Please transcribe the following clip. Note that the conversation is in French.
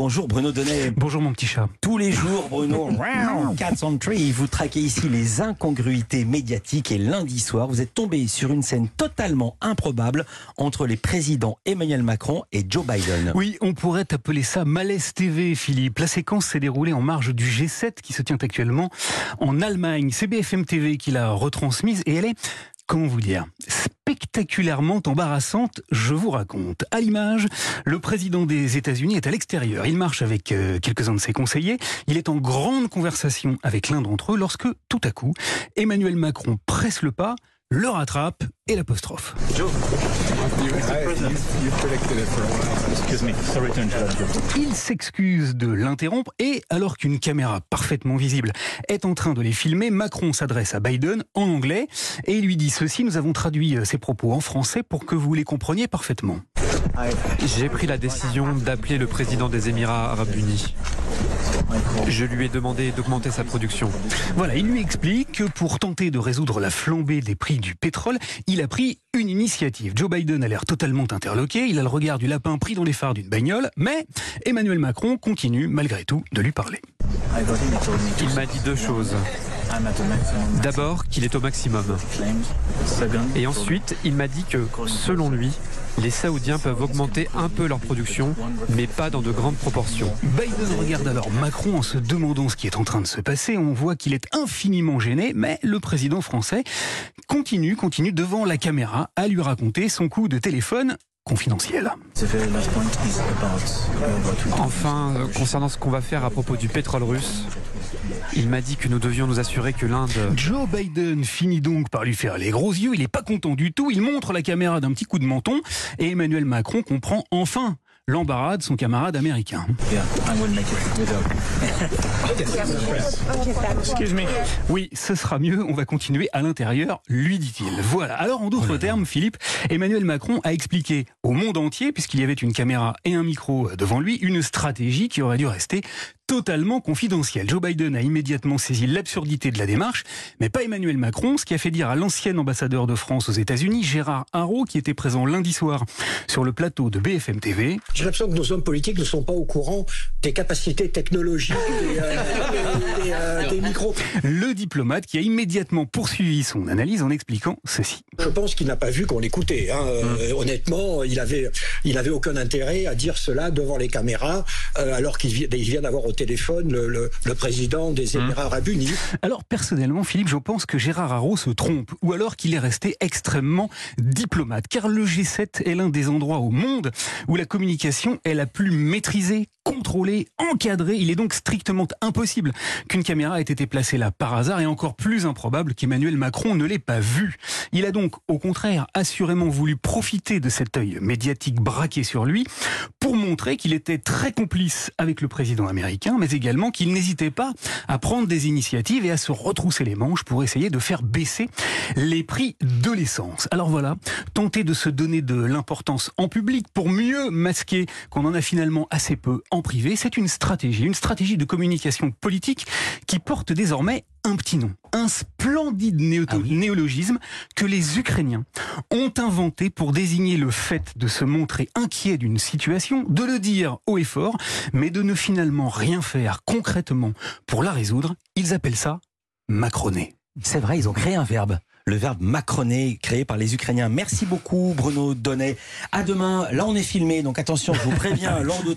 bonjour Bruno Donnet. Bonjour mon petit chat. Tous les jours, Bruno, Cats on Tree, vous traquez ici les incongruités médiatiques et lundi soir, vous êtes tombé sur une scène totalement improbable entre les présidents Emmanuel Macron et Joe Biden. Oui, on pourrait appeler ça malaise TV, Philippe. La séquence s'est déroulée en marge du G7 qui se tient actuellement en Allemagne. C'est BFM TV qui l'a retransmise et elle est comment vous dire, spectaculairement embarrassante, je vous raconte. À l'image, le président des États-Unis est à l'extérieur. Il marche avec euh, quelques-uns de ses conseillers. Il est en grande conversation avec l'un d'entre eux lorsque, tout à coup, Emmanuel Macron presse le pas, le rattrape et l'apostrophe. Il s'excuse de l'interrompre et, alors qu'une caméra parfaitement visible est en train de les filmer, Macron s'adresse à Biden en anglais et lui dit ceci, nous avons traduit euh, ses propos en français pour que vous les compreniez parfaitement. J'ai pris la décision d'appeler le président des Émirats arabes unis. Je lui ai demandé d'augmenter sa production. Voilà, il lui explique que pour tenter de résoudre la flambée des prix du pétrole, il a pris une initiative. Joe Biden a l'air totalement interloqué, il a le regard du lapin pris dans les phares d'une bagnole, mais Emmanuel Macron continue malgré tout de lui parler. Il m'a dit deux choses. D'abord qu'il est au maximum. Et ensuite, il m'a dit que, selon lui, les Saoudiens peuvent augmenter un peu leur production, mais pas dans de grandes proportions. Biden regarde alors Macron en se demandant ce qui est en train de se passer. On voit qu'il est infiniment gêné, mais le président français continue, continue devant la caméra à lui raconter son coup de téléphone confidentiel. Enfin, euh, concernant ce qu'on va faire à propos du pétrole russe, il m'a dit que nous devions nous assurer que l'Inde... Joe Biden finit donc par lui faire les gros yeux, il n'est pas content du tout, il montre la caméra d'un petit coup de menton. Et Emmanuel Macron comprend enfin l'embarras de son camarade américain. Oui, ce sera mieux, on va continuer à l'intérieur, lui dit-il. Voilà. Alors, en d'autres termes, Philippe, Emmanuel Macron a expliqué au monde entier, puisqu'il y avait une caméra et un micro devant lui, une stratégie qui aurait dû rester totalement confidentielle. Joe Biden a immédiatement saisi l'absurdité de la démarche, mais pas Emmanuel Macron, ce qui a fait dire à l'ancien ambassadeur de France aux États-Unis, Gérard Haro, qui était présent lundi soir sur le plateau de BFM TV. J'ai l'impression que nos hommes politiques ne sont pas au courant des capacités technologiques des, euh, des, euh, des micros. Le diplomate qui a immédiatement poursuivi son analyse en expliquant ceci. Je pense qu'il n'a pas vu qu'on l'écoutait. Hein. Euh, honnêtement, il avait, il avait aucun intérêt à dire cela devant les caméras, euh, alors qu'il vi- il vient d'avoir au téléphone le, le- le président des Émirats Arabes Unis. Alors personnellement, Philippe, je pense que Gérard Haro se trompe, ou alors qu'il est resté extrêmement diplomate, car le G7 est l'un des endroits au monde où la communication est la plus maîtrisée, contrôlée, encadrée. Il est donc strictement impossible qu'une caméra ait été placée là par hasard, et encore plus improbable qu'Emmanuel Macron ne l'ait pas vu. Il a donc, au contraire, assurément voulu profiter de cet œil médiatique braqué sur lui pour montrer qu'il était très complice avec le président américain, mais également qu'il n'hésitait pas à prendre des initiatives et à se retrousser les manches pour essayer de faire baisser les prix de l'essence. Alors voilà, tenter de se donner de l'importance en public pour mieux masquer qu'on en a finalement assez peu en privé, c'est une stratégie, une stratégie de communication politique qui porte désormais un petit nom, un splendide néo- Ah oui néologisme que les Ukrainiens ont inventé pour désigner le fait de se montrer inquiet d'une situation, de le dire haut et fort, mais de ne finalement rien faire concrètement pour la résoudre. Ils appellent ça macroner. C'est vrai, ils ont créé un verbe. Le verbe macroner, créé par les Ukrainiens. Merci beaucoup, Bruno Donnet. À demain. Là, on est filmé, donc attention, je vous préviens, l'an de